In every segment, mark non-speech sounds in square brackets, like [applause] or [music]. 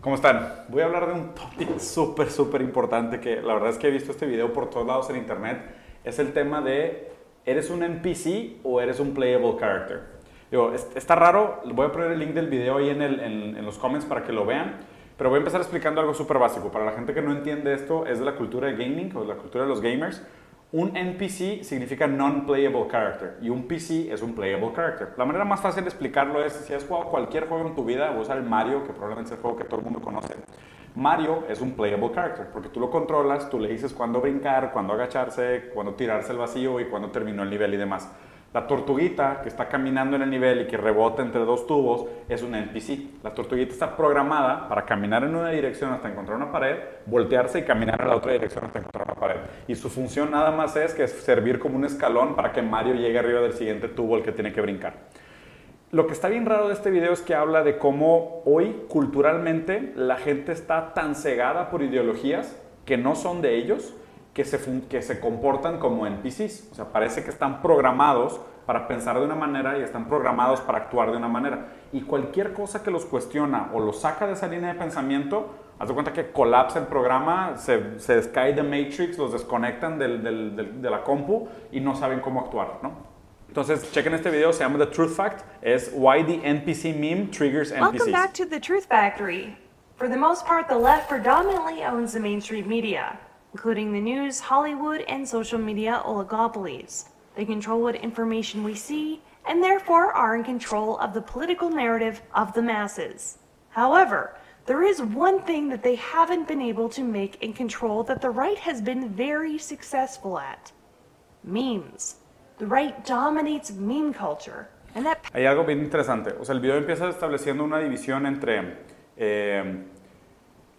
¿Cómo están? Voy a hablar de un topic [laughs] súper, súper importante que la verdad es que he visto este video por todos lados en internet. Es el tema de, ¿eres un NPC o eres un playable character? Digo, está raro, voy a poner el link del video ahí en, en los comments para que lo vean, pero voy a empezar explicando algo súper básico. Para la gente que no entiende esto, es de la cultura de gaming o de la cultura de los gamers. Un NPC significa non-playable character y un PC es un playable character. La manera más fácil de explicarlo es si has jugado cualquier juego en tu vida, o usar el Mario, que probablemente es el juego que todo el mundo conoce. Mario es un playable character porque tú lo controlas, tú le dices cuándo brincar, cuándo agacharse, cuándo tirarse el vacío y cuándo terminó el nivel y demás. La tortuguita que está caminando en el nivel y que rebota entre dos tubos es un NPC. La tortuguita está programada para caminar en una dirección hasta encontrar una pared, voltearse y caminar en la otra dirección hasta encontrar una pared. Y su función nada más es que servir como un escalón para que Mario llegue arriba del siguiente tubo al que tiene que brincar. Lo que está bien raro de este video es que habla de cómo hoy culturalmente la gente está tan cegada por ideologías que no son de ellos que se, que se comportan como NPCs. O sea, parece que están programados para pensar de una manera y están programados para actuar de una manera. Y cualquier cosa que los cuestiona o los saca de esa línea de pensamiento, haz de cuenta que colapsa el programa, se, se cae de Matrix, los desconectan del, del, de la compu y no saben cómo actuar, ¿no? Entonces, chequen este video, se llama The Truth Fact, es Why the NPC Meme Triggers NPCs. Welcome back to The Truth Factory. For the most part, the left predominantly owns the mainstream media. Including the news, Hollywood, and social media oligopolies. They control what information we see and therefore are in control of the political narrative of the masses. However, there is one thing that they haven't been able to make and control that the right has been very successful at. Memes. The right dominates meme culture. And that Hay algo bien interesante. O sea, el video empieza estableciendo una división entre eh,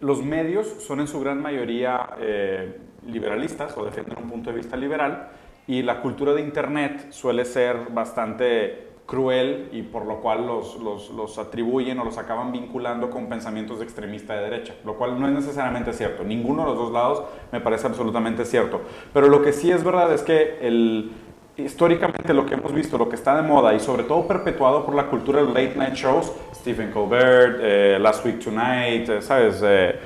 los medios son en su gran mayoría eh, liberalistas o defienden un punto de vista liberal y la cultura de Internet suele ser bastante cruel y por lo cual los, los, los, atribuyen o los acaban vinculando con pensamientos de extremista de derecha, lo cual no es necesariamente cierto. Ninguno de los dos lados me parece absolutamente cierto. Pero lo que sí es verdad es que el, históricamente lo que hemos visto, lo que está de moda y sobre todo perpetuado por la cultura de late night shows, Stephen Colbert, eh, Last Week Tonight, eh, ¿sabes? Eh,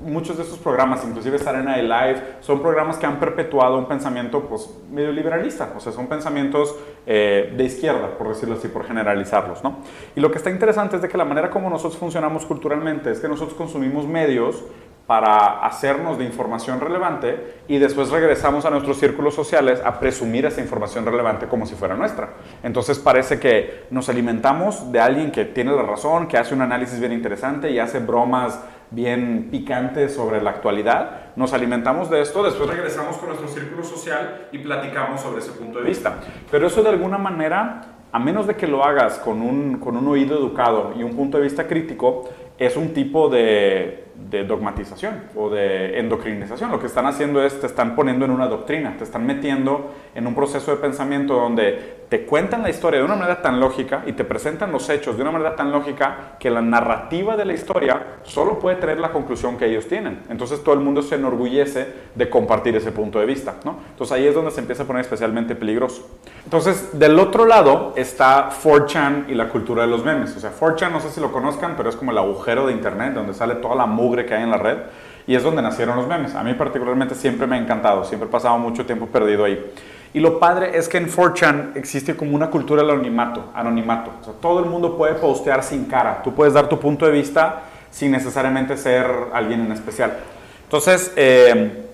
muchos de esos programas, inclusive Saturday Night Live, son programas que han perpetuado un pensamiento pues, medio liberalista, o sea, son pensamientos de izquierda, por decirlo así, por generalizarlos, ¿no? Y lo que está interesante es de que la manera como nosotros funcionamos culturalmente es que nosotros consumimos medios para hacernos de información relevante y después regresamos a nuestros círculos sociales a presumir esa información relevante como si fuera nuestra. Entonces parece que nos alimentamos de alguien que tiene la razón, que hace un análisis bien interesante y hace bromas bien picantes sobre la actualidad. Nos alimentamos de esto, después regresamos con nuestro círculo social y platicamos sobre ese punto de vista. Pero eso de alguna manera, a menos de que lo hagas con un, con un oído educado y un punto de vista crítico, es un tipo de de dogmatización o de endocrinización. Lo que están haciendo es te están poniendo en una doctrina, te están metiendo en un proceso de pensamiento donde te cuentan la historia de una manera tan lógica y te presentan los hechos de una manera tan lógica que la narrativa de la historia solo puede tener la conclusión que ellos tienen. Entonces todo el mundo se enorgullece de compartir ese punto de vista. ¿no? Entonces ahí es donde se empieza a poner especialmente peligroso. Entonces del otro lado está 4chan y la cultura de los memes. O sea, 4chan no sé si lo conozcan, pero es como el agujero de internet donde sale toda la mugre que hay en la red y es donde nacieron los memes. A mí particularmente siempre me ha encantado, siempre he pasado mucho tiempo perdido ahí. Y lo padre es que en 4chan existe como una cultura del anonimato, anonimato. Todo el mundo puede postear sin cara. Tú puedes dar tu punto de vista sin necesariamente ser alguien en especial. Entonces, eh,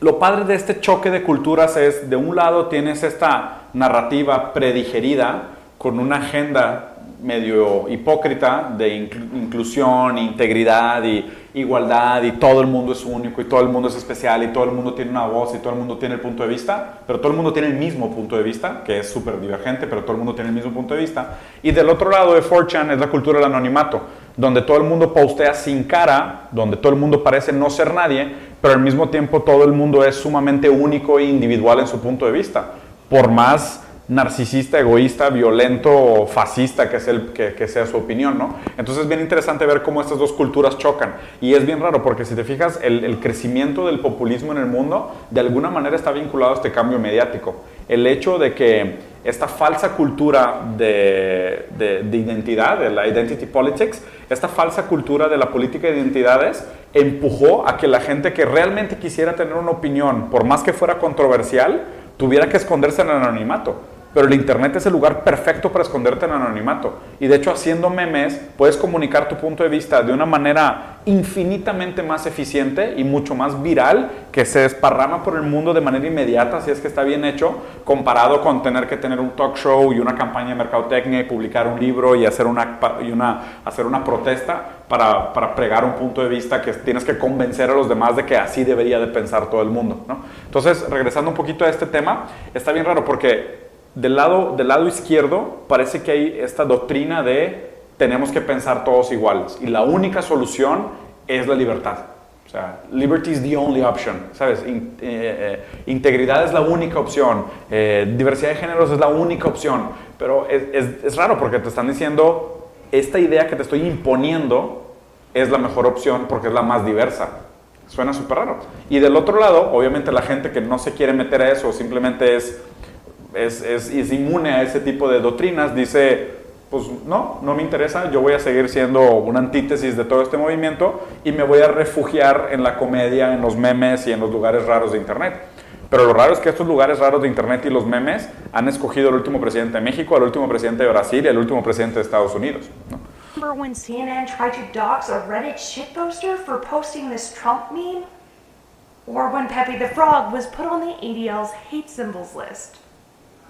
lo padre de este choque de culturas es, de un lado tienes esta narrativa predigerida con una agenda medio hipócrita de inclusión, integridad y igualdad y todo el mundo es único y todo el mundo es especial y todo el mundo tiene una voz y todo el mundo tiene el punto de vista, pero todo el mundo tiene el mismo punto de vista, que es súper divergente, pero todo el mundo tiene el mismo punto de vista. Y del otro lado de 4chan es la cultura del anonimato, donde todo el mundo postea sin cara, donde todo el mundo parece no ser nadie, pero al mismo tiempo todo el mundo es sumamente único e individual en su punto de vista. Por más narcisista, egoísta, violento fascista que, es el, que, sea su opinión, ¿no? Entonces es bien interesante ver cómo estas dos culturas chocan. Y es bien raro porque si te fijas, el, el crecimiento del populismo en el mundo de alguna manera está vinculado a este cambio mediático. El hecho de que esta falsa cultura de, de, de, identidad, de la identity politics, esta falsa cultura de la política de identidades empujó a que la gente que realmente quisiera tener una opinión, por más que fuera controversial, tuviera que esconderse en el anonimato. Pero el Internet es el lugar perfecto para esconderte en anonimato. Y de hecho, haciendo memes, puedes comunicar tu punto de vista de una manera infinitamente más eficiente y mucho más viral, que se desparrama por el mundo de manera inmediata, si es que está bien hecho, comparado con tener que tener un talk show y una campaña de mercadotecnia y publicar un libro y hacer una, y una, hacer una protesta para, para pregar un punto de vista que tienes que convencer a los demás de que así debería de pensar todo el mundo. ¿no? Entonces, regresando un poquito a este tema, está bien raro porque del lado, del lado izquierdo parece que hay esta doctrina de tenemos que pensar todos iguales y la única solución es la libertad. O sea, liberty is the only option, ¿sabes? In, eh, eh, integridad es la única opción, eh, diversidad de géneros es la única opción, pero es, es, es raro porque te están diciendo, esta idea que te estoy imponiendo es la mejor opción porque es la más diversa. Suena súper raro. Y del otro lado, obviamente la gente que no se quiere meter a eso, simplemente es es, es, inmune a ese tipo de doctrinas, dice, pues no, no me interesa, yo voy a seguir siendo una antítesis de todo este movimiento y me voy a refugiar en la comedia, en los memes y en los lugares raros de Internet. Pero lo raro es que estos lugares raros de Internet y los memes han escogido al último presidente de México, al último presidente de Brasil y al último presidente de Estados Unidos. ¿no? Remember CNN tried to dox a Reddit shitposter for posting this Trump meme? Or Pepe the Frog was put on the ADL's hate symbols list?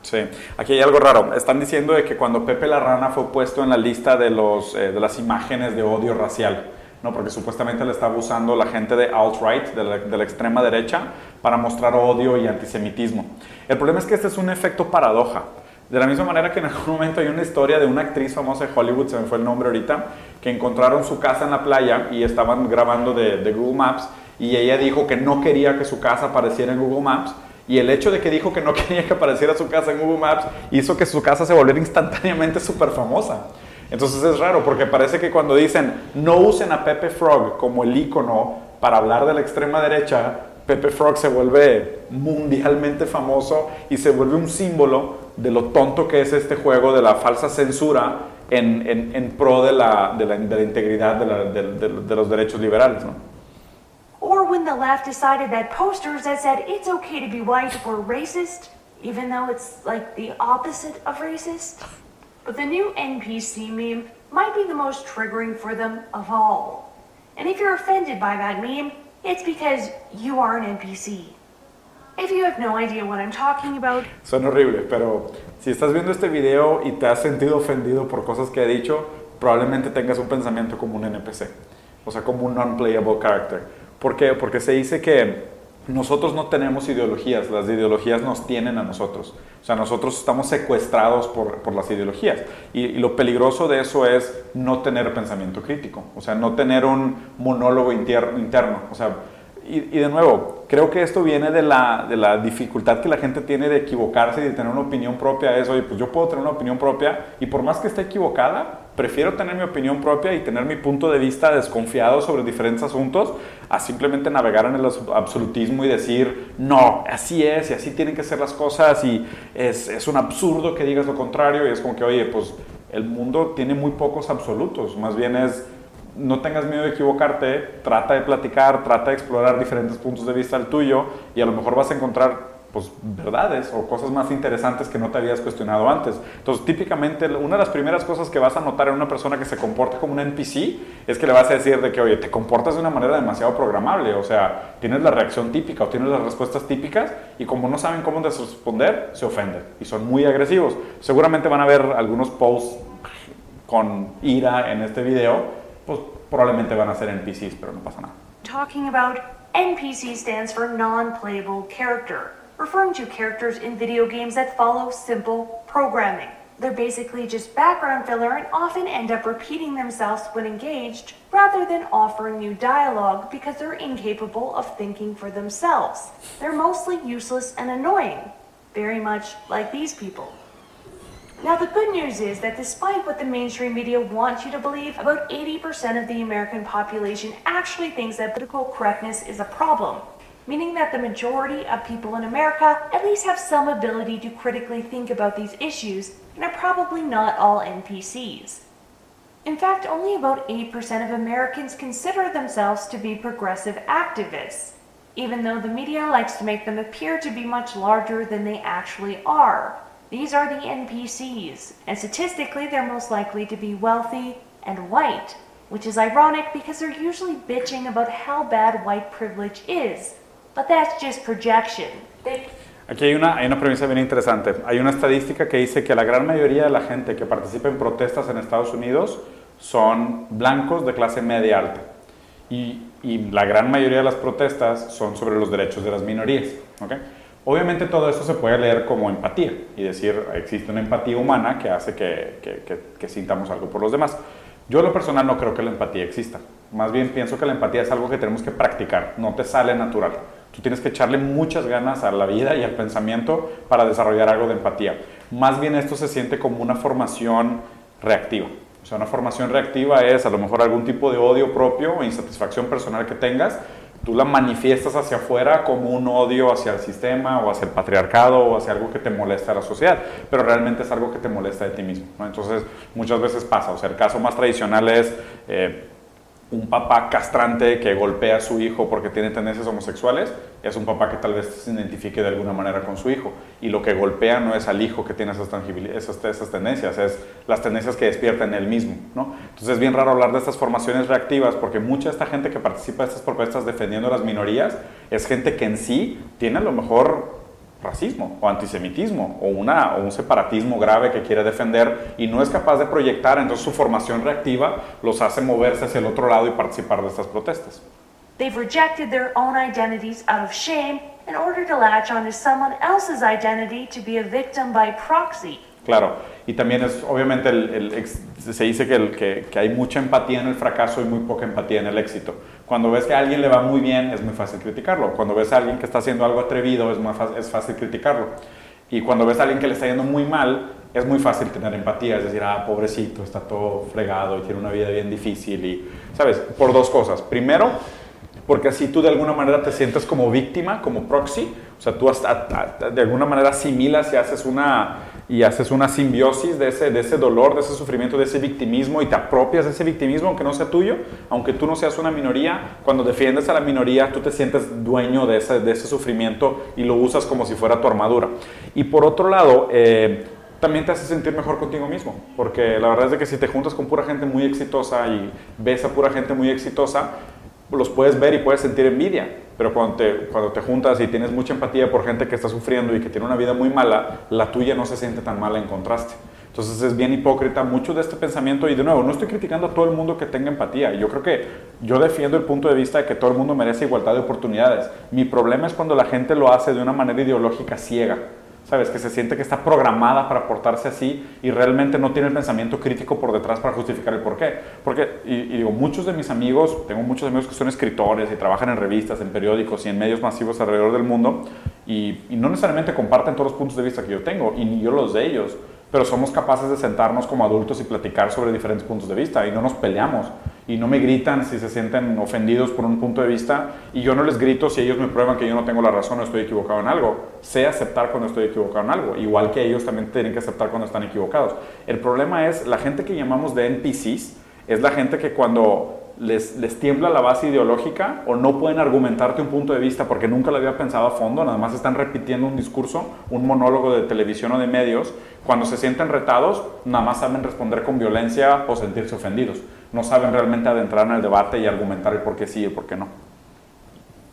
Sí, aquí hay algo raro. Están diciendo de que cuando Pepe la Rana fue puesto en la lista de, los, eh, de las imágenes de odio racial, ¿no? porque supuestamente le estaba usando la gente de alt-right, de, de la, extrema derecha, para mostrar odio y antisemitismo. El problema es que este es un efecto paradoja. De la misma manera que en algún momento hay una historia de una actriz famosa de Hollywood, se me fue el nombre ahorita, que encontraron su casa en la playa y estaban grabando de, de Google Maps y ella dijo que no quería que su casa apareciera en Google Maps y el hecho de que dijo que no [laughs] quería que apareciera su casa en Google Maps hizo que su casa se volviera instantáneamente súper famosa. Entonces es raro porque parece que cuando dicen no usen a Pepe Frog como el icono para hablar de la extrema derecha, Pepe Frog se vuelve mundialmente famoso y se vuelve un símbolo de lo tonto que es este juego de la falsa censura en, pro de la, integridad de, de, los derechos liberales. ¿no? Or when the left decided that posters that said it's okay to be white were racist, even though it's like the opposite of racist. But the new NPC meme might be the most triggering for them of all. And if you're offended by that meme, it's because you are an NPC. If you have no idea what I'm talking about, Son horribles, pero si estás viendo este video y te has sentido ofendido por cosas que he dicho, probablemente tengas un pensamiento como un NPC, o sea, como un non-playable character. ¿Por qué? Porque se dice que nosotros no tenemos ideologías, las ideologías nos tienen a nosotros. O sea, nosotros estamos secuestrados por, por las ideologías. Y, y, lo peligroso de eso es no tener pensamiento crítico, o sea, no tener un monólogo interno. O sea, y, y, de nuevo, creo que esto viene de la, de la, dificultad que la gente tiene de equivocarse y de tener una opinión propia. Es, oye, pues yo puedo tener una opinión propia y por más que esté equivocada, prefiero tener mi opinión propia y tener mi punto de vista desconfiado sobre diferentes asuntos a simplemente navegar en el absolutismo y decir, no, así es y así tienen que ser las cosas y es, es un absurdo que digas lo contrario y es como que, oye, pues el mundo tiene muy pocos absolutos, más bien es no tengas miedo de equivocarte, trata de platicar, trata de explorar diferentes puntos de vista al tuyo y a lo mejor vas a encontrar pues, verdades o cosas más interesantes que no te habías cuestionado antes. Entonces, típicamente, una de las primeras cosas que vas a notar en una persona que se comporta como un NPC es que le vas a decir de que, oye, te comportas de una manera demasiado programable, o sea, tienes la reacción típica o tienes las respuestas típicas y como no saben cómo responder, se ofenden y son muy agresivos. Seguramente van a ver algunos posts con ira en este video pues probablemente van a ser NPCs, pero no pasa nada. Talking about NPC stands for non-playable character, referring to characters in video games that follow simple programming. They're basically just background filler and often end up repeating themselves when engaged, rather than offering you dialogue because they're incapable of thinking for themselves. They're mostly useless and annoying, very much like these people. Now, the good news is that despite what the mainstream media wants you to believe, about 80% of the American population actually thinks that political correctness is a problem, meaning that the majority of people in America at least have some ability to critically think about these issues and are probably not all NPCs. In fact, only about 8% of Americans consider themselves to be progressive activists, even though the media likes to make them appear to be much larger than they actually are. These are the NPCs, and statistically, they're most likely to be wealthy and white, which is ironic because they're usually bitching about how bad white privilege is. But that's just projection. They Aquí hay una, hay una premisa bien interesante. Hay una estadística que dice que la gran mayoría de la gente que participa en protestas en Estados Unidos son blancos de clase media alta. Y, y la gran mayoría de las protestas son sobre los derechos de las minorías. ¿ok? Obviamente todo eso se puede leer como empatía y decir, existe una empatía humana que hace que, sintamos algo por los demás. Yo, lo personal, no creo que la empatía exista. Más bien pienso que la empatía es algo que tenemos que practicar, no te sale natural. Tú tienes que echarle muchas ganas a la vida y al pensamiento para desarrollar algo de empatía. Más bien esto se siente como una formación reactiva. O sea, una formación reactiva es a lo mejor algún tipo de odio propio o insatisfacción personal que tengas. Tú la manifiestas hacia afuera como un odio hacia el sistema o hacia el patriarcado o hacia algo que te molesta a la sociedad, pero realmente es algo que te molesta de ti mismo. Entonces, muchas veces pasa. O sea, el caso más tradicional es... Eh, un papá castrante que golpea a su hijo porque tiene tendencias homosexuales, es un papá que tal vez se identifique de alguna manera con su hijo. Y lo que golpea no es al hijo que tiene esas, tendencias, es las tendencias que despierta en él mismo. ¿no? Entonces es bien raro hablar de estas formaciones reactivas porque mucha de esta gente que participa de estas propuestas defendiendo a las minorías es gente que en sí tiene a lo mejor racismo o antisemitismo o, una, o un separatismo grave que quiere defender y no es capaz de proyectar, entonces su formación reactiva los hace moverse hacia el otro lado y participar de estas protestas. They've rejected their own identities out of shame in order to latch onto someone else's identity to be a victim by proxy. Claro, y también es, obviamente, el, el, se dice que, el, que, que, hay mucha empatía en el fracaso y muy poca empatía en el éxito. Cuando ves que a alguien le va muy bien, es muy fácil criticarlo. Cuando ves a alguien que está haciendo algo atrevido, es, muy fácil, es fácil criticarlo. Y cuando ves a alguien que le está yendo muy mal, es muy fácil tener empatía, es decir, ah, pobrecito, está todo fregado y tiene una vida bien difícil. Y, ¿sabes? Por dos cosas. Primero, porque así tú de alguna manera te sientes como víctima, como proxy, o sea, tú hasta, de alguna manera asimilas y haces una, y haces una simbiosis de ese, de ese dolor, de ese sufrimiento, de ese victimismo y te apropias de ese victimismo aunque no sea tuyo, aunque tú no seas una minoría, cuando defiendes a la minoría tú te sientes dueño de ese, de ese sufrimiento y lo usas como si fuera tu armadura. Y por otro lado, eh, también te hace sentir mejor contigo mismo, porque la verdad es de que si te juntas con pura gente muy exitosa y ves a pura gente muy exitosa, los puedes ver y puedes sentir envidia, pero cuando te, cuando te juntas y tienes mucha empatía por gente que está sufriendo y que tiene una vida muy mala, la tuya no se siente tan mala en contraste. Entonces es bien hipócrita mucho de este pensamiento y de nuevo, no estoy criticando a todo el mundo que tenga empatía. Yo creo que yo defiendo el punto de vista de que todo el mundo merece igualdad de oportunidades. Mi problema es cuando la gente lo hace de una manera ideológica ciega. ¿Sabes? Que se siente que está programada para portarse así y realmente no tiene el pensamiento crítico por detrás para justificar el por qué. Porque, y, digo, muchos de mis amigos, tengo muchos amigos que son escritores y trabajan en revistas, en periódicos y en medios masivos alrededor del mundo y, y no necesariamente comparten todos los puntos de vista que yo tengo y ni yo los de ellos, pero somos capaces de sentarnos como adultos y platicar sobre diferentes puntos de vista y no nos peleamos y no me gritan si se sienten ofendidos por un punto de vista y yo no les grito si ellos me prueban que yo no tengo la razón o estoy equivocado en algo. Sé aceptar cuando estoy equivocado en algo, igual que ellos también tienen que aceptar cuando están equivocados. El problema es la gente que llamamos de NPCs, es la gente que cuando les, tiembla la base ideológica o no pueden argumentarte un punto de vista porque nunca lo había pensado a fondo, nada más están repitiendo un discurso, un monólogo de televisión o de medios, cuando se sienten retados, nada más saben responder con violencia o sentirse ofendidos. No saben realmente adentrar en el debate y argumentar el por qué sí y por qué no.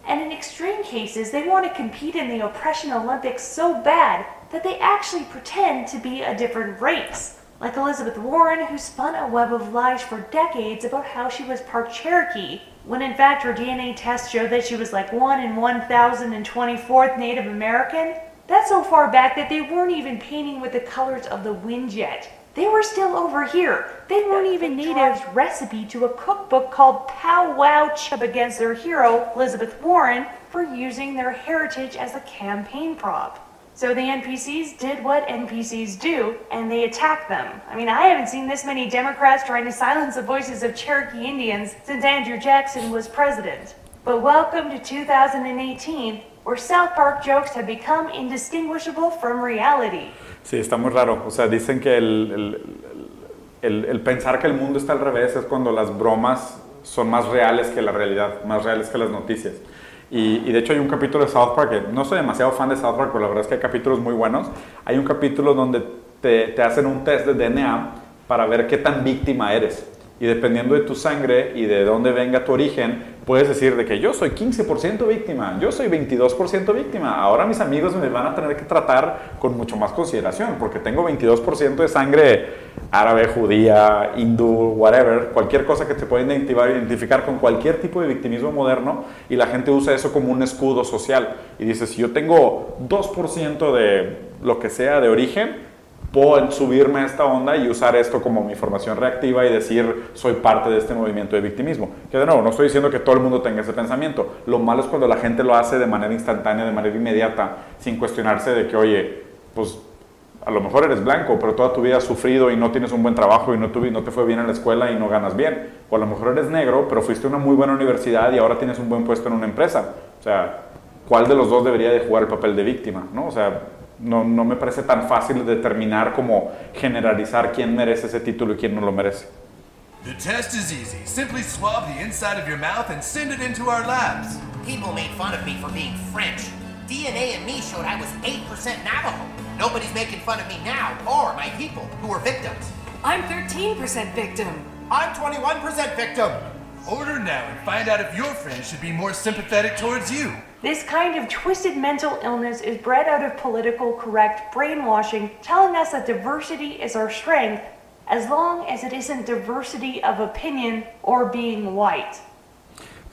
And in extreme cases, they want to compete in the oppression Olympics so bad that they actually pretend to be a different race. Like Elizabeth Warren, who spun a web of lies for decades about how she was part Cherokee, when in fact her DNA test showed that she was like 1 in 1,024th Native American. That's so far back that they weren't even painting with the colors of the wind yet. They were still over here. They weren't even natives recipe to a cookbook called Pow Wow Chip against their hero, Elizabeth Warren, for using their heritage as a campaign prop. So the NPCs did what NPCs do, and they attacked them. I mean, I haven't seen this many Democrats trying to silence the voices of Cherokee Indians since Andrew Jackson was president. But welcome to 2018, where South Park jokes have become indistinguishable from reality. Sí, está muy raro. O sea, dicen que el, el, el, el pensar que el mundo está al revés es cuando las bromas son más reales que la realidad, más reales que las noticias. Y, de hecho hay un capítulo de South Park, que no soy demasiado fan de South Park, pero la verdad es que hay capítulos muy buenos. Hay un capítulo donde te, te hacen un test de DNA para ver qué tan víctima eres. Y dependiendo de tu sangre y de dónde venga tu origen, puedes decir de que yo soy 15% víctima, yo soy 22% víctima. Ahora mis amigos me van a tener que tratar con mucho más consideración porque tengo 22% de sangre árabe, judía, hindú, whatever, cualquier cosa que te pueda identificar, con cualquier tipo de victimismo moderno y la gente usa eso como un escudo social. Y dices, si yo tengo 2% de lo que sea de origen, puedo subirme a esta onda y usar esto como mi formación reactiva y decir soy parte de este movimiento de victimismo. Que de nuevo, no estoy diciendo que todo el mundo tenga ese pensamiento. Lo malo es cuando la gente lo hace de manera instantánea, de manera inmediata, sin cuestionarse de que, oye, pues a lo mejor eres blanco, pero toda tu vida has sufrido y no tienes un buen trabajo y no, no te fue bien en la escuela y no ganas bien. O a lo mejor eres negro, pero fuiste a una muy buena universidad y ahora tienes un buen puesto en una empresa. O sea, ¿cuál de los dos debería de jugar el papel de víctima? ¿no? O sea, no, no me parece tan fácil determinar como generalizar quién merece ese título y quién no lo merece. The test is easy. Simply swab the inside of your mouth and send it into our labs. People made fun of me for being French. DNA in me showed I was 8% Navajo. Nobody's making fun of me now, or my people, who were victims. I'm 13% victim. I'm 21% victim. Order now and find out if your friends should be more sympathetic towards you. This kind of twisted mental illness is bred out of political correct brainwashing, telling us that diversity is our strength as long as it isn't diversity of opinion or being white.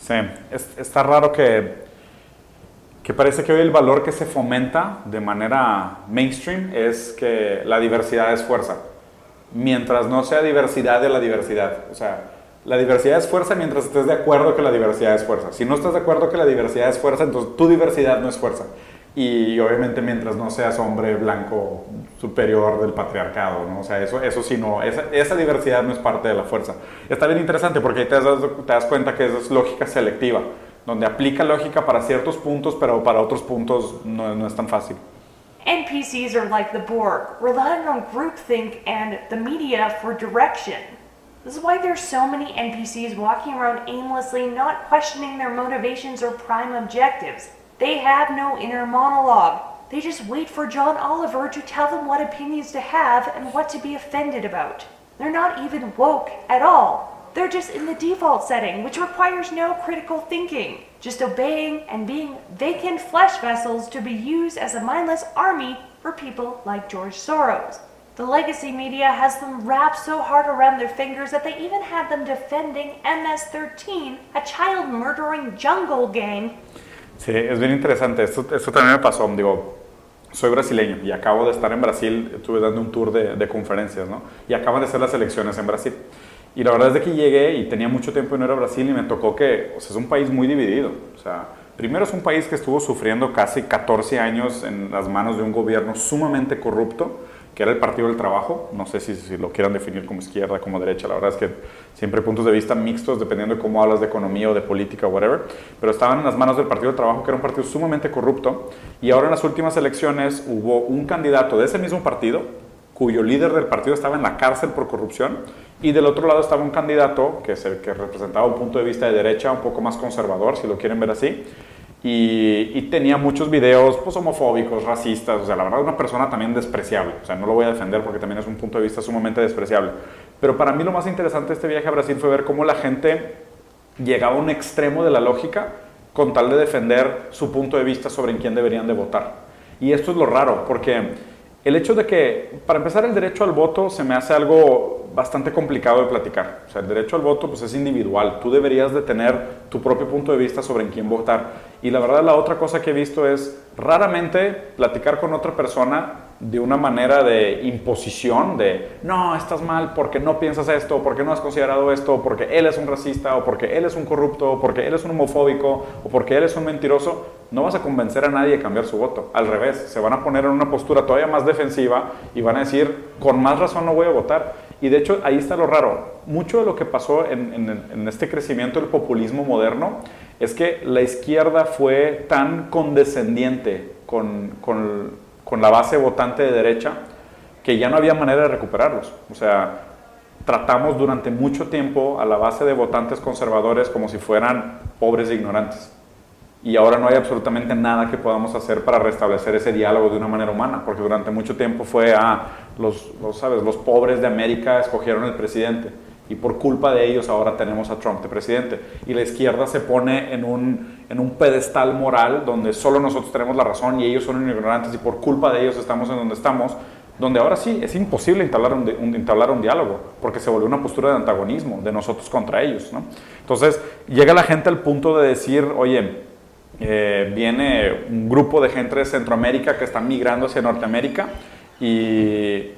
Sí, es, está raro que, que parece que hoy el valor que se fomenta de manera mainstream es que la diversidad es fuerza, mientras no sea diversidad de la diversidad. O sea, la diversidad es fuerza mientras estés de acuerdo que la diversidad es fuerza. Si no estás de acuerdo que la diversidad es fuerza, entonces tu diversidad no es fuerza. Y obviamente mientras no seas hombre blanco superior del patriarcado, ¿no? O sea, eso, eso sí no, esa, diversidad no es parte de la fuerza. Está bien interesante porque ahí te das, te das cuenta que eso es lógica selectiva, donde aplica lógica para ciertos puntos, pero para otros puntos no, no es tan fácil. NPCs are like the Borg, relying on groupthink and the media for direction. This is why there's so many NPCs walking around aimlessly, not questioning their motivations or prime objectives. They have no inner monologue. They just wait for John Oliver to tell them what opinions to have and what to be offended about. They're not even woke at all. They're just in the default setting, which requires no critical thinking, just obeying and being vacant flesh vessels to be used as a mindless army for people like George Soros. The legacy media has them wrapped so hard around their fingers that they even had them defending MS-13, a child murdering jungle gang. Sí, es bien interesante. Esto, esto también me pasó. Digo, soy brasileño y acabo de estar en Brasil. Estuve dando un tour de, de conferencias, ¿no? Y acaban de ser las elecciones en Brasil. Y la verdad es de que llegué y tenía mucho tiempo y no era Brasil y me tocó que, o sea, es un país muy dividido. O sea, primero es un país que estuvo sufriendo casi 14 años en las manos de un gobierno sumamente corrupto que era el Partido del Trabajo, no sé si, lo quieran definir como izquierda, como derecha, la verdad es que siempre hay puntos de vista mixtos dependiendo de cómo hablas de economía o de política o whatever, pero estaban en las manos del Partido del Trabajo, que era un partido sumamente corrupto, y ahora en las últimas elecciones hubo un candidato de ese mismo partido, cuyo líder del partido estaba en la cárcel por corrupción, y del otro lado estaba un candidato que, es el que representaba un punto de vista de derecha, un poco más conservador, si lo quieren ver así, y, tenía muchos videos pues, homofóbicos, racistas, o sea, la verdad una persona también despreciable, o sea, no lo voy a defender porque también es un punto de vista sumamente despreciable. Pero para mí lo más interesante de este viaje a Brasil fue ver cómo la gente llegaba a un extremo de la lógica con tal de defender su punto de vista sobre en quién deberían de votar. Y esto es lo raro, porque el hecho de que, para empezar, el derecho al voto se me hace algo bastante complicado de platicar. O sea, el derecho al voto pues, es individual. Tú deberías de tener tu propio punto de vista sobre en quién votar. Y la verdad, la otra cosa que he visto es raramente platicar con otra persona de una manera de imposición, de no, estás mal porque no piensas esto, porque no has considerado esto, porque él es un racista, o porque él es un corrupto, o porque él es un homofóbico, o porque él es un mentiroso, no vas a convencer a nadie de cambiar su voto. Al revés, se van a poner en una postura todavía más defensiva y van a decir, con más razón no voy a votar. Y de hecho, ahí está lo raro. Mucho de lo que pasó en, este crecimiento del populismo moderno es que la izquierda fue tan condescendiente con, con con la base votante de derecha, que ya no había manera de recuperarlos. O sea, tratamos durante mucho tiempo a la base de votantes conservadores como si fueran pobres e ignorantes. Y ahora no hay absolutamente nada que podamos hacer para restablecer ese diálogo de una manera humana, porque durante mucho tiempo fue ah, los, los, ¿sabes? los pobres de América escogieron el presidente y por culpa de ellos ahora tenemos a Trump de presidente. Y la izquierda se pone en un, en un pedestal moral donde solo nosotros tenemos la razón y ellos son ignorantes y por culpa de ellos estamos en donde estamos, donde ahora sí es imposible entablar un, un, un diálogo, porque se volvió una postura de antagonismo de nosotros contra ellos. ¿no? Entonces llega la gente al punto de decir, oye, eh, viene un grupo de gente de Centroamérica que está migrando hacia Norteamérica y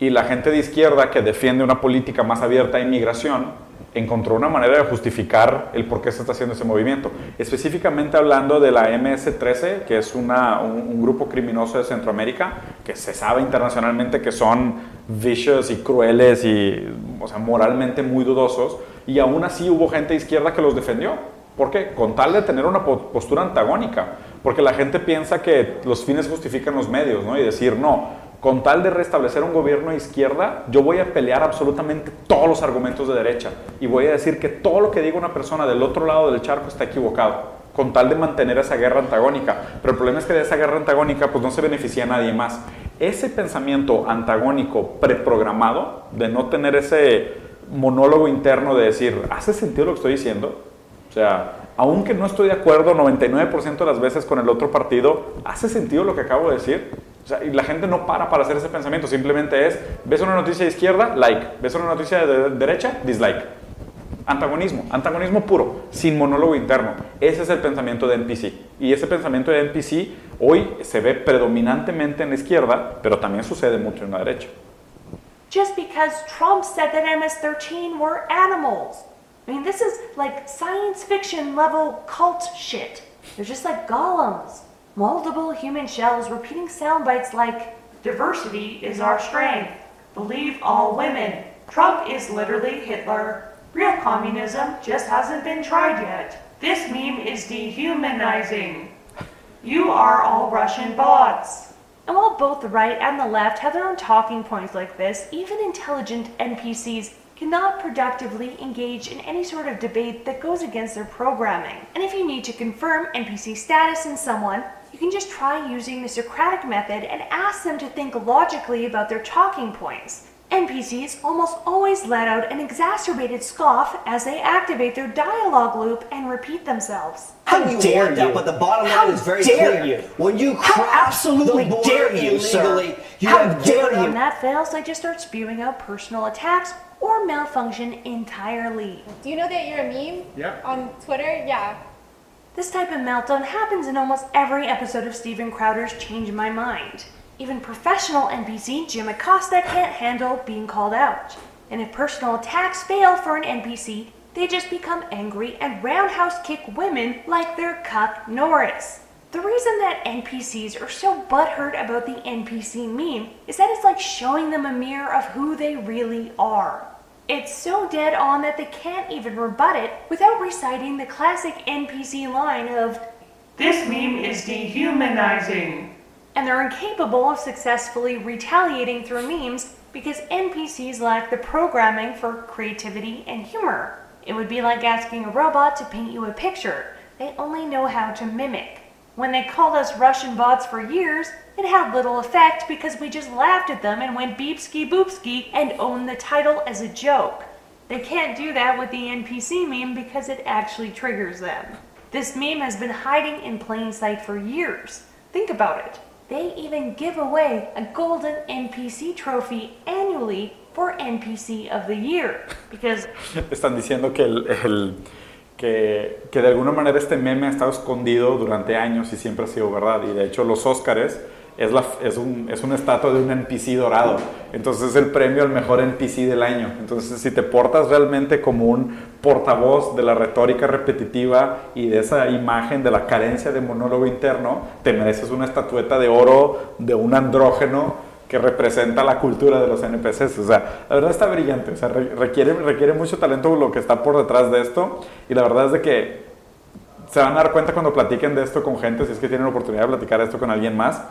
y la gente de izquierda que defiende una política más abierta a inmigración encontró una manera de justificar el por qué se está haciendo ese movimiento. Específicamente hablando de la MS-13, que es una, un, grupo criminoso de Centroamérica, que se sabe internacionalmente que son vicious y crueles y o sea, moralmente muy dudosos, y aún así hubo gente de izquierda que los defendió. ¿Por qué? Con tal de tener una postura antagónica, porque la gente piensa que los fines justifican los medios, ¿no? Y decir, no, con tal de restablecer un gobierno de izquierda, yo voy a pelear absolutamente todos los argumentos de derecha y voy a decir que todo lo que diga una persona del otro lado del charco está equivocado, con tal de mantener esa guerra antagónica. Pero el problema es que de esa guerra antagónica pues no se beneficia a nadie más. Ese pensamiento antagónico preprogramado, de no tener ese monólogo interno de decir, ¿hace sentido lo que estoy diciendo? O sea, aunque no estoy de acuerdo 99% de las veces con el otro partido, ¿hace sentido lo que acabo de decir? Y la gente no para para hacer ese pensamiento, simplemente es, ves una noticia de izquierda, like, ves una noticia de derecha, dislike. Antagonismo, antagonismo puro, sin monólogo interno. Ese es el pensamiento de NPC. Y ese pensamiento de NPC hoy se ve predominantemente en la izquierda, pero también sucede mucho en la derecha. Just because Trump said that MS-13 were animals. I mean, this is like science fiction level cult shit. They're just like golems. Multiple human shells repeating sound bites like, Diversity is our strength. Believe all women. Trump is literally Hitler. Real communism just hasn't been tried yet. This meme is dehumanizing. You are all Russian bots. And while both the right and the left have their own talking points like this, even intelligent NPCs cannot productively engage in any sort of debate that goes against their programming. And if you need to confirm NPC status in someone, you can just try using the Socratic method and ask them to think logically about their talking points. NPCs almost always let out an exacerbated scoff as they activate their dialogue loop and repeat themselves. How you dare you? but the bottom line How is very dare clear. you? When you How absolutely the dare you, illegally, sir? you How have dare you? When that fails, they just start spewing out personal attacks or malfunction entirely. Do you know that you're a meme? Yeah. On Twitter? Yeah. This type of meltdown happens in almost every episode of Steven Crowder's Change My Mind. Even professional NPC Jim Acosta can't handle being called out. And if personal attacks fail for an NPC, they just become angry and roundhouse kick women like their cuck Norris. The reason that NPCs are so butthurt about the NPC meme is that it's like showing them a mirror of who they really are. It's so dead on that they can't even rebut it without reciting the classic NPC line of, This meme is dehumanizing. And they're incapable of successfully retaliating through memes because NPCs lack the programming for creativity and humor. It would be like asking a robot to paint you a picture. They only know how to mimic. When they called us Russian bots for years, it had little effect because we just laughed at them and went beepski boopski and owned the title as a joke. They can't do that with the NPC meme because it actually triggers them. This meme has been hiding in plain sight for years. Think about it. They even give away a golden NPC trophy annually for NPC of the Year because [laughs] Están diciendo que el, el que, que, de alguna manera este meme ha estado escondido durante años y siempre ha sido verdad. Y de hecho los Óscares es, es, un, es una estatua de un NPC dorado. Entonces es el premio al mejor NPC del año. Entonces si te portas realmente como un portavoz de la retórica repetitiva y de esa imagen de la carencia de monólogo interno, te mereces una estatueta de oro de un andrógeno que representa la cultura de los NPCs. O sea, la verdad está brillante. O sea, requiere, requiere mucho talento lo que está por detrás de esto. Y la verdad es de que se van a dar cuenta cuando platiquen de esto con gente, si es que tienen la oportunidad de platicar esto con alguien más,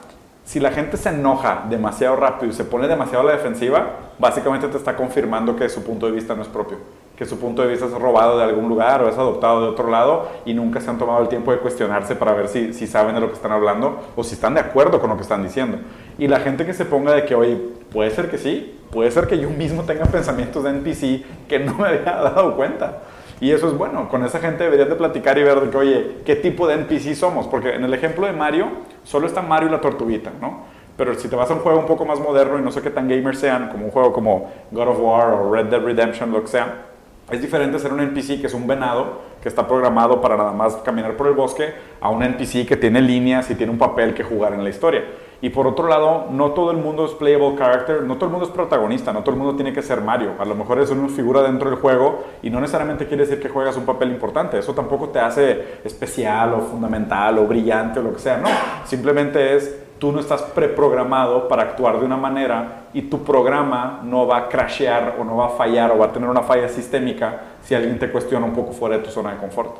si la gente se enoja demasiado rápido y se pone demasiado a la defensiva, básicamente te está confirmando que su punto de vista no es propio, que su punto de vista es robado de algún lugar o es adoptado de otro lado y nunca se han tomado el tiempo de cuestionarse para ver si, si saben de lo que están hablando o si están de acuerdo con lo que están diciendo. Y la gente que se ponga de que, oye, puede ser que sí, puede ser que yo mismo tenga [laughs] pensamientos de NPC que no me había [laughs] dado cuenta. Y eso es bueno, con esa gente deberías de platicar y ver de que, oye, ¿qué tipo de NPC somos? Porque en el ejemplo de Mario, solo está Mario y la tortuguita, ¿no? Pero si te vas a un juego un poco más moderno y no sé qué tan gamers sean, como un juego como God of War o Red Dead Redemption, lo que sea, es diferente ser un NPC que es un venado que está programado para nada más caminar por el bosque a un NPC que tiene líneas y tiene un papel que jugar en la historia. Y por otro lado, no todo el mundo es playable character, no todo el mundo es protagonista, no todo el mundo tiene que ser Mario. A lo mejor es una figura dentro del juego y no necesariamente quiere decir que juegas un papel importante. Eso tampoco te hace especial o fundamental o brillante o lo que sea. No, simplemente es tú no estás preprogramado para actuar de una manera y tu programa no va a crashear o no va a fallar o va a tener una falla sistémica si alguien te cuestiona un poco fuera de tu zona de confort.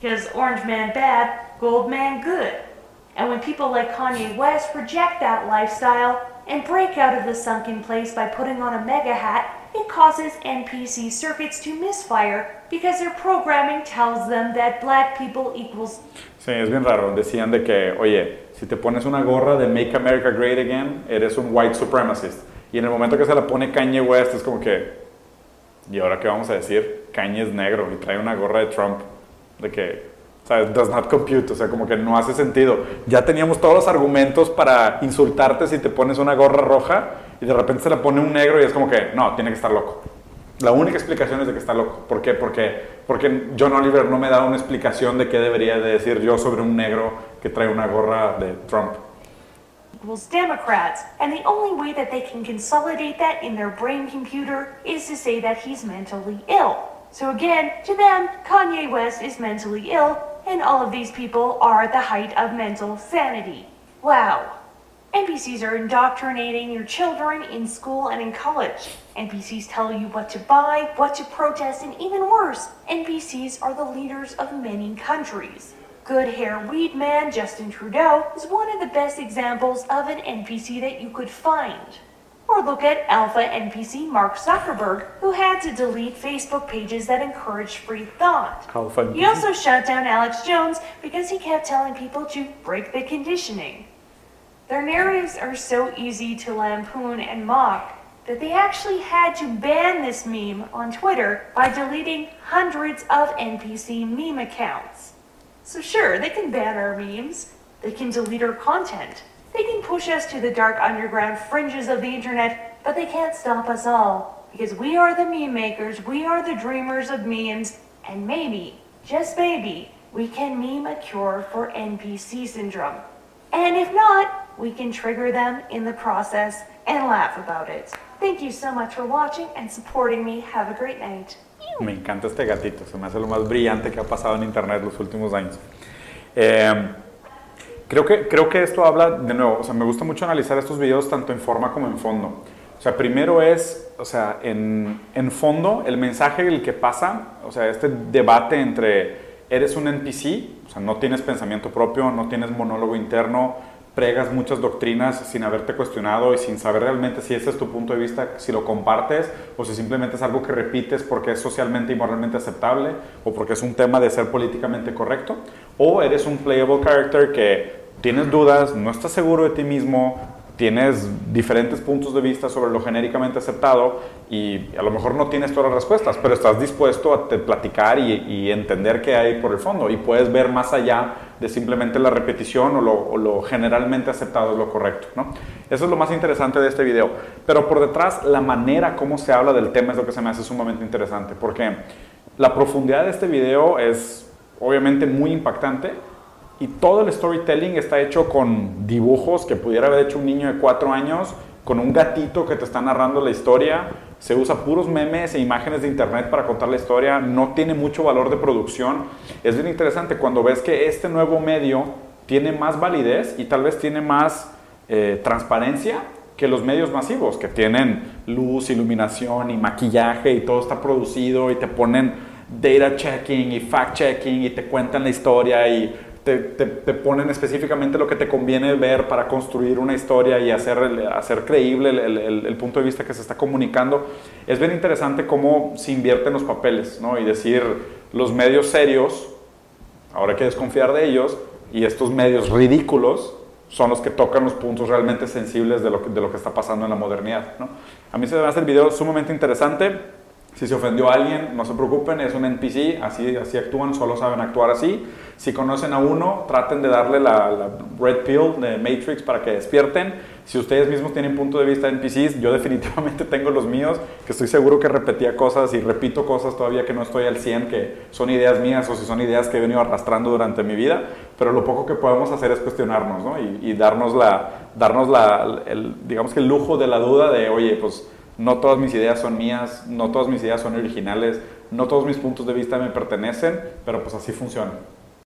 Because Orange Man bad, Gold Man good. And when people like Kanye West reject that lifestyle and break out of the sunken place by putting on a mega hat, it causes NPC circuits to misfire because their programming tells them that black people equals. Sí, es bien raro. Decían de que, oye, si te pones una gorra de Make America Great Again, eres un white supremacist. Y en el momento que se la pone Kanye West es como que, ¿y ahora qué vamos a decir? Kanye es negro y trae una gorra de Trump. De que, o sea, does not compute, o sea, como que no hace sentido. Ya teníamos todos los argumentos para insultarte si te pones una gorra roja y de repente se la pone un negro y es como que, no, tiene que estar loco. La única explicación es de que está loco. ¿Por qué? Porque, porque John Oliver no me da una explicación de qué debería de decir yo sobre un negro que trae una gorra de Trump. equals Democrats, and the only way that they can consolidate that in their brain computer is to say that he's mentally ill. So again, to them, Kanye West is mentally ill, and all of these people are at the height of mental sanity. Wow. NPCs are indoctrinating your children in school and in college. NPCs tell you what to buy, what to protest, and even worse, NPCs are the leaders of many countries. Good hair weed man Justin Trudeau is one of the best examples of an NPC that you could find. Or look at alpha NPC Mark Zuckerberg, who had to delete Facebook pages that encouraged free thought. He also shut down Alex Jones because he kept telling people to break the conditioning. Their narratives are so easy to lampoon and mock that they actually had to ban this meme on Twitter by deleting hundreds of NPC meme accounts. So, sure, they can ban our memes, they can delete our content, they can push us to the dark underground fringes of the internet, but they can't stop us all. Because we are the meme makers, we are the dreamers of memes, and maybe, just maybe, we can meme a cure for NPC syndrome. And if not, we can trigger them in the process and laugh about it. Thank you so much for watching and supporting me. Have a great night. Me encanta este gatito, se me hace lo más brillante que ha pasado en internet los últimos años. Eh, creo, que, creo que esto habla, de nuevo, o sea, me gusta mucho analizar estos videos tanto en forma como en fondo. O sea, primero es, o sea, en, en fondo, el mensaje el que pasa, o sea, este debate entre eres un NPC, o sea, no tienes pensamiento propio, no tienes monólogo interno, pregas muchas doctrinas sin haberte cuestionado y sin saber realmente si ese es tu punto de vista, si lo compartes o si simplemente es algo que repites porque es socialmente y moralmente aceptable o porque es un tema de ser políticamente correcto, o eres un playable character que tienes dudas, no estás seguro de ti mismo, tienes diferentes puntos de vista sobre lo genéricamente aceptado y a lo mejor no tienes todas las respuestas, pero estás dispuesto a te platicar y, y entender qué hay por el fondo y puedes ver más allá de simplemente la repetición o lo, generalmente aceptado es lo correcto. ¿no? Eso es lo más interesante de este video. Pero por detrás, la manera como se habla del tema es lo que se me hace sumamente interesante, porque la profundidad de este video es obviamente muy impactante, y todo el storytelling está hecho con dibujos que pudiera haber hecho un niño de cuatro años, con un gatito que te está narrando la historia. Se usa puros memes e imágenes de internet para contar la historia. No tiene mucho valor de producción. Es bien interesante cuando ves que este nuevo medio tiene más validez y tal vez tiene más eh, transparencia que los medios masivos, que tienen luz, iluminación y maquillaje y todo está producido y te ponen data checking y fact checking y te cuentan la historia y te, te, te, ponen específicamente lo que te conviene ver para construir una historia y hacer, hacer creíble el, el, el, punto de vista que se está comunicando. Es bien interesante cómo se invierten los papeles, ¿no? Y decir, los medios serios, ahora hay que desconfiar de ellos, y estos medios ridículos son los que tocan los puntos realmente sensibles de lo que, de lo que está pasando en la modernidad, ¿no? A mí se me hace el video sumamente interesante si se ofendió a alguien, no se preocupen, es un NPC, así, así actúan, solo saben actuar así. Si conocen a uno, traten de darle la, la, red pill de Matrix para que despierten. Si ustedes mismos tienen punto de vista de NPCs, yo definitivamente [laughs] tengo los míos, que estoy seguro que repetía cosas y repito cosas todavía que no estoy al 100, que son ideas mías o si son ideas que he venido arrastrando durante mi vida, pero lo poco que podemos hacer es cuestionarnos ¿no? y, y, darnos, la, darnos la, el, digamos que el lujo de la duda de, oye, pues no todas mis ideas son mías, no todas mis ideas son originales, no todos mis puntos de vista me pertenecen, pero pues así funciona.